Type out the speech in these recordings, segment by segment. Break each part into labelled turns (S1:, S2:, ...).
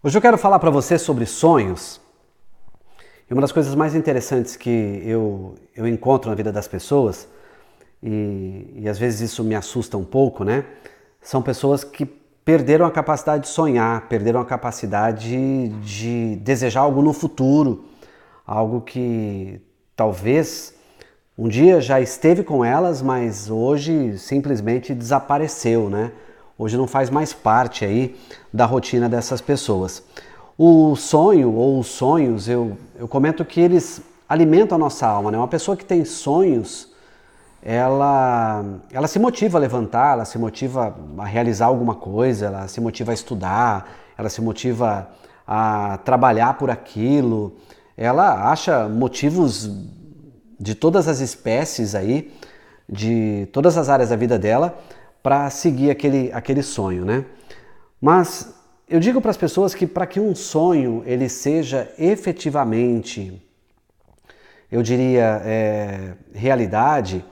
S1: Hoje eu quero falar para você sobre sonhos. E uma das coisas mais interessantes que eu, eu encontro na vida das pessoas, e, e às vezes isso me assusta um pouco, né? São pessoas que perderam a capacidade de sonhar, perderam a capacidade de desejar algo no futuro, algo que talvez um dia já esteve com elas, mas hoje simplesmente desapareceu, né? Hoje não faz mais parte aí da rotina dessas pessoas. O sonho ou os sonhos, eu, eu comento que eles alimentam a nossa alma. Né? Uma pessoa que tem sonhos, ela, ela se motiva a levantar, ela se motiva a realizar alguma coisa, ela se motiva a estudar, ela se motiva a trabalhar por aquilo, ela acha motivos de todas as espécies aí, de todas as áreas da vida dela, para seguir aquele, aquele sonho, né? Mas eu digo para as pessoas que para que um sonho ele seja efetivamente, eu diria, é, realidade,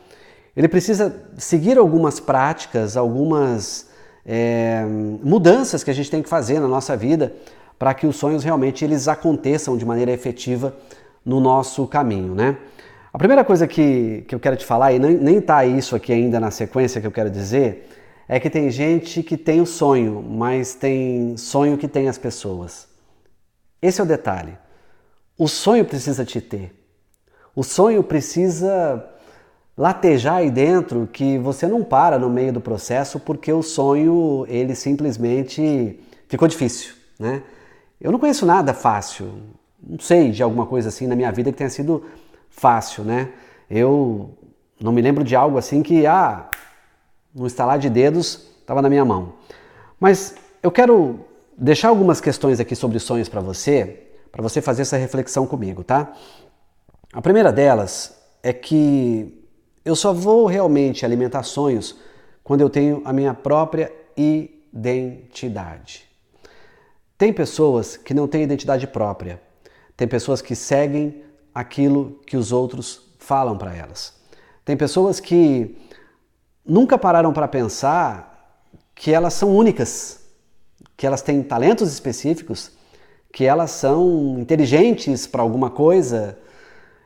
S1: ele precisa seguir algumas práticas, algumas é, mudanças que a gente tem que fazer na nossa vida para que os sonhos realmente eles aconteçam de maneira efetiva no nosso caminho, né? A primeira coisa que, que eu quero te falar, e nem está isso aqui ainda na sequência que eu quero dizer, é que tem gente que tem o sonho, mas tem sonho que tem as pessoas. Esse é o detalhe. O sonho precisa te ter. O sonho precisa latejar aí dentro que você não para no meio do processo porque o sonho ele simplesmente ficou difícil, né? Eu não conheço nada fácil, não sei de alguma coisa assim na minha vida que tenha sido fácil, né? Eu não me lembro de algo assim que, ah, no estalar de dedos estava na minha mão. Mas eu quero deixar algumas questões aqui sobre sonhos para você, para você fazer essa reflexão comigo, tá? A primeira delas é que eu só vou realmente alimentar sonhos quando eu tenho a minha própria identidade. Tem pessoas que não têm identidade própria. Tem pessoas que seguem aquilo que os outros falam para elas. Tem pessoas que nunca pararam para pensar que elas são únicas, que elas têm talentos específicos, que elas são inteligentes para alguma coisa.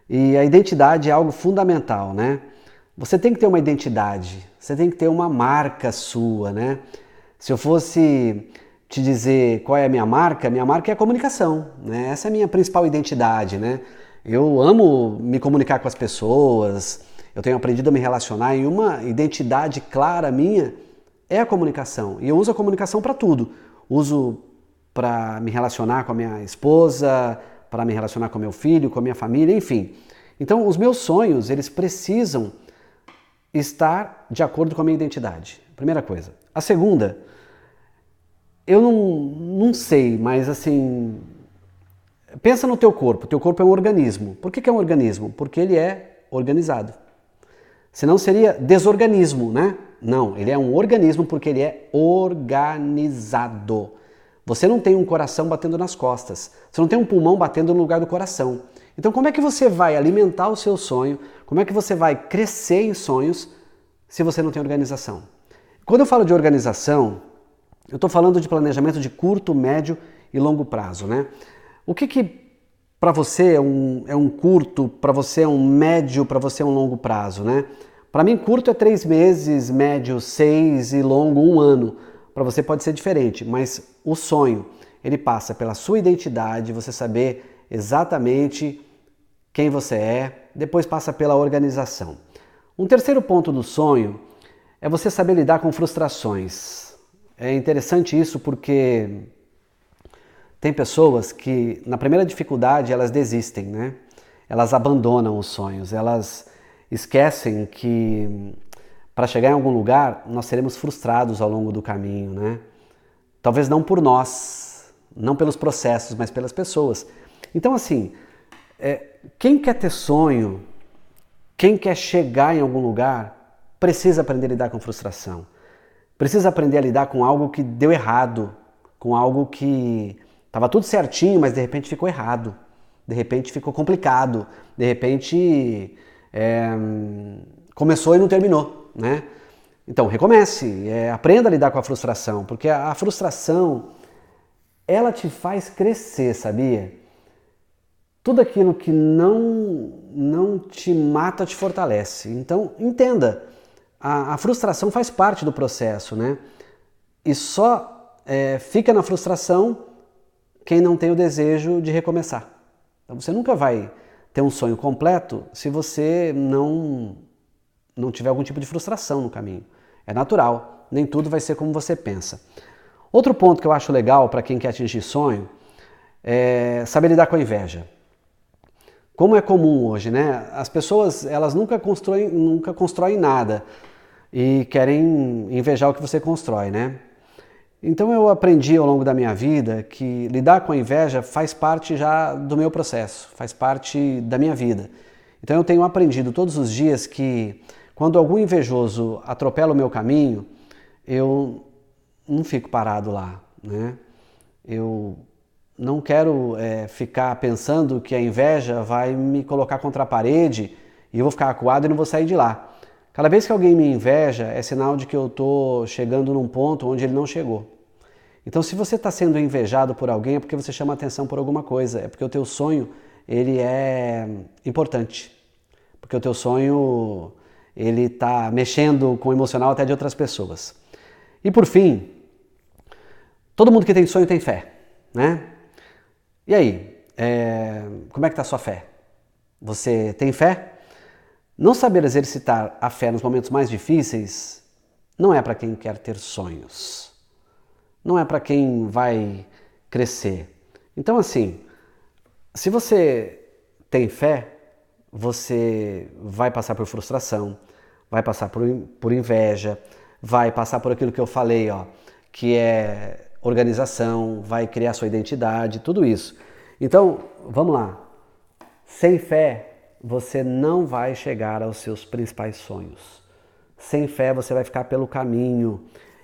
S1: E a identidade é algo fundamental, né? Você tem que ter uma identidade, você tem que ter uma marca sua, né? Se eu fosse te dizer qual é a minha marca, minha marca é a comunicação, né? Essa é a minha principal identidade, né? Eu amo me comunicar com as pessoas, eu tenho aprendido a me relacionar e uma identidade clara minha é a comunicação. E eu uso a comunicação para tudo. Uso para me relacionar com a minha esposa, para me relacionar com meu filho, com a minha família, enfim. Então, os meus sonhos, eles precisam estar de acordo com a minha identidade. Primeira coisa. A segunda, eu não, não sei, mas assim, Pensa no teu corpo. Teu corpo é um organismo. Por que, que é um organismo? Porque ele é organizado. Senão seria desorganismo, né? Não, ele é um organismo porque ele é organizado. Você não tem um coração batendo nas costas. Você não tem um pulmão batendo no lugar do coração. Então, como é que você vai alimentar o seu sonho? Como é que você vai crescer em sonhos se você não tem organização? Quando eu falo de organização, eu estou falando de planejamento de curto, médio e longo prazo, né? O que, que para você é um, é um curto, para você é um médio, para você é um longo prazo, né? Para mim, curto é três meses, médio seis e longo um ano. Para você pode ser diferente, mas o sonho ele passa pela sua identidade, você saber exatamente quem você é, depois passa pela organização. Um terceiro ponto do sonho é você saber lidar com frustrações. É interessante isso porque tem pessoas que, na primeira dificuldade, elas desistem, né? Elas abandonam os sonhos, elas esquecem que para chegar em algum lugar nós seremos frustrados ao longo do caminho, né? Talvez não por nós, não pelos processos, mas pelas pessoas. Então, assim, é, quem quer ter sonho, quem quer chegar em algum lugar, precisa aprender a lidar com frustração. Precisa aprender a lidar com algo que deu errado, com algo que Tava tudo certinho, mas de repente ficou errado. De repente ficou complicado. De repente é, começou e não terminou, né? Então recomece, é, aprenda a lidar com a frustração, porque a, a frustração ela te faz crescer, sabia? Tudo aquilo que não, não te mata te fortalece. Então, entenda, a, a frustração faz parte do processo, né? E só é, fica na frustração quem não tem o desejo de recomeçar. Então, você nunca vai ter um sonho completo se você não, não tiver algum tipo de frustração no caminho. É natural, nem tudo vai ser como você pensa. Outro ponto que eu acho legal para quem quer atingir sonho é saber lidar com a inveja. Como é comum hoje, né? As pessoas elas nunca constroem, nunca constroem nada e querem invejar o que você constrói, né? Então eu aprendi ao longo da minha vida que lidar com a inveja faz parte já do meu processo, faz parte da minha vida. Então eu tenho aprendido todos os dias que quando algum invejoso atropela o meu caminho, eu não fico parado lá, né? Eu não quero é, ficar pensando que a inveja vai me colocar contra a parede e eu vou ficar acuado e não vou sair de lá. Cada vez que alguém me inveja, é sinal de que eu estou chegando num ponto onde ele não chegou. Então, se você está sendo invejado por alguém, é porque você chama atenção por alguma coisa, é porque o teu sonho ele é importante, porque o teu sonho ele está mexendo com o emocional até de outras pessoas. E por fim, Todo mundo que tem sonho tem fé, né? E aí, é, como é que está a sua fé? Você tem fé? Não saber exercitar a fé nos momentos mais difíceis não é para quem quer ter sonhos. Não é para quem vai crescer. Então, assim, se você tem fé, você vai passar por frustração, vai passar por, por inveja, vai passar por aquilo que eu falei, ó, que é organização, vai criar sua identidade, tudo isso. Então, vamos lá. Sem fé, você não vai chegar aos seus principais sonhos. Sem fé, você vai ficar pelo caminho.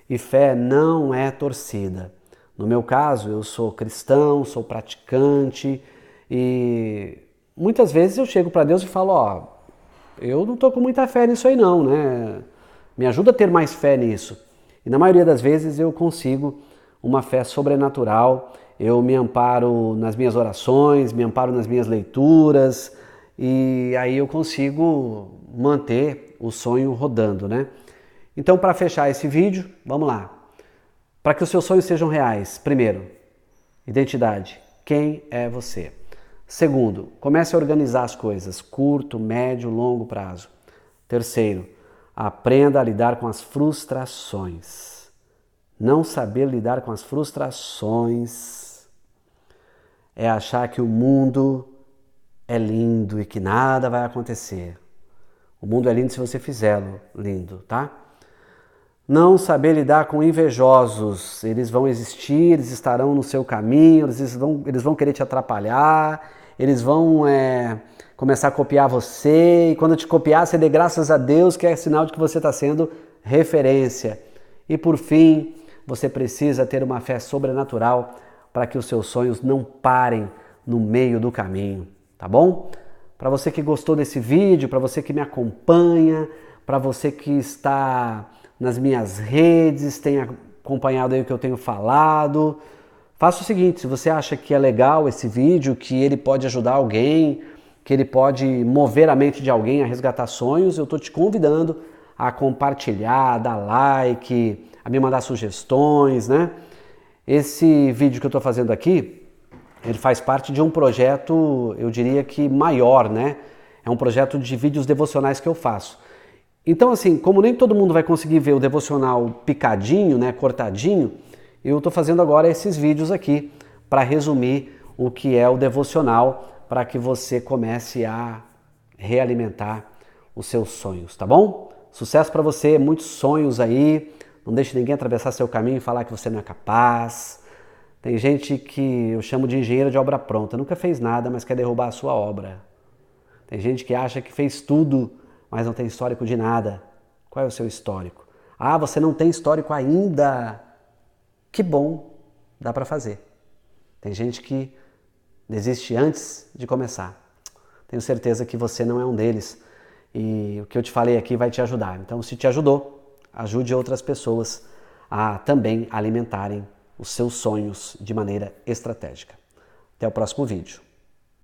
S1: E fé não é torcida. No meu caso, eu sou cristão, sou praticante e muitas vezes eu chego para Deus e falo: Ó, eu não estou com muita fé nisso aí, não, né? Me ajuda a ter mais fé nisso. E na maioria das vezes eu consigo uma fé sobrenatural. Eu me amparo nas minhas orações, me amparo nas minhas leituras e aí eu consigo manter o sonho rodando, né? Então, para fechar esse vídeo, vamos lá. Para que os seus sonhos sejam reais, primeiro, identidade. Quem é você? Segundo, comece a organizar as coisas, curto, médio, longo prazo. Terceiro, aprenda a lidar com as frustrações. Não saber lidar com as frustrações é achar que o mundo é lindo e que nada vai acontecer. O mundo é lindo se você fizê-lo lindo, tá? Não saber lidar com invejosos, eles vão existir, eles estarão no seu caminho, eles vão, eles vão querer te atrapalhar, eles vão é, começar a copiar você, e quando te copiar, você dê graças a Deus, que é sinal de que você está sendo referência. E por fim, você precisa ter uma fé sobrenatural para que os seus sonhos não parem no meio do caminho, tá bom? Para você que gostou desse vídeo, para você que me acompanha, para você que está nas minhas redes, tem acompanhado aí o que eu tenho falado, faça o seguinte, se você acha que é legal esse vídeo, que ele pode ajudar alguém, que ele pode mover a mente de alguém a resgatar sonhos, eu estou te convidando a compartilhar, dar like, a me mandar sugestões, né? Esse vídeo que eu estou fazendo aqui, ele faz parte de um projeto, eu diria que maior, né? É um projeto de vídeos devocionais que eu faço. Então, assim, como nem todo mundo vai conseguir ver o devocional picadinho, né, cortadinho, eu estou fazendo agora esses vídeos aqui para resumir o que é o devocional, para que você comece a realimentar os seus sonhos, tá bom? Sucesso para você, muitos sonhos aí. Não deixe ninguém atravessar seu caminho e falar que você não é capaz. Tem gente que eu chamo de engenheiro de obra pronta, nunca fez nada, mas quer derrubar a sua obra. Tem gente que acha que fez tudo, mas não tem histórico de nada. Qual é o seu histórico? Ah, você não tem histórico ainda. Que bom, dá para fazer. Tem gente que desiste antes de começar. Tenho certeza que você não é um deles. E o que eu te falei aqui vai te ajudar. Então, se te ajudou, ajude outras pessoas a também alimentarem os seus sonhos de maneira estratégica. Até o próximo vídeo.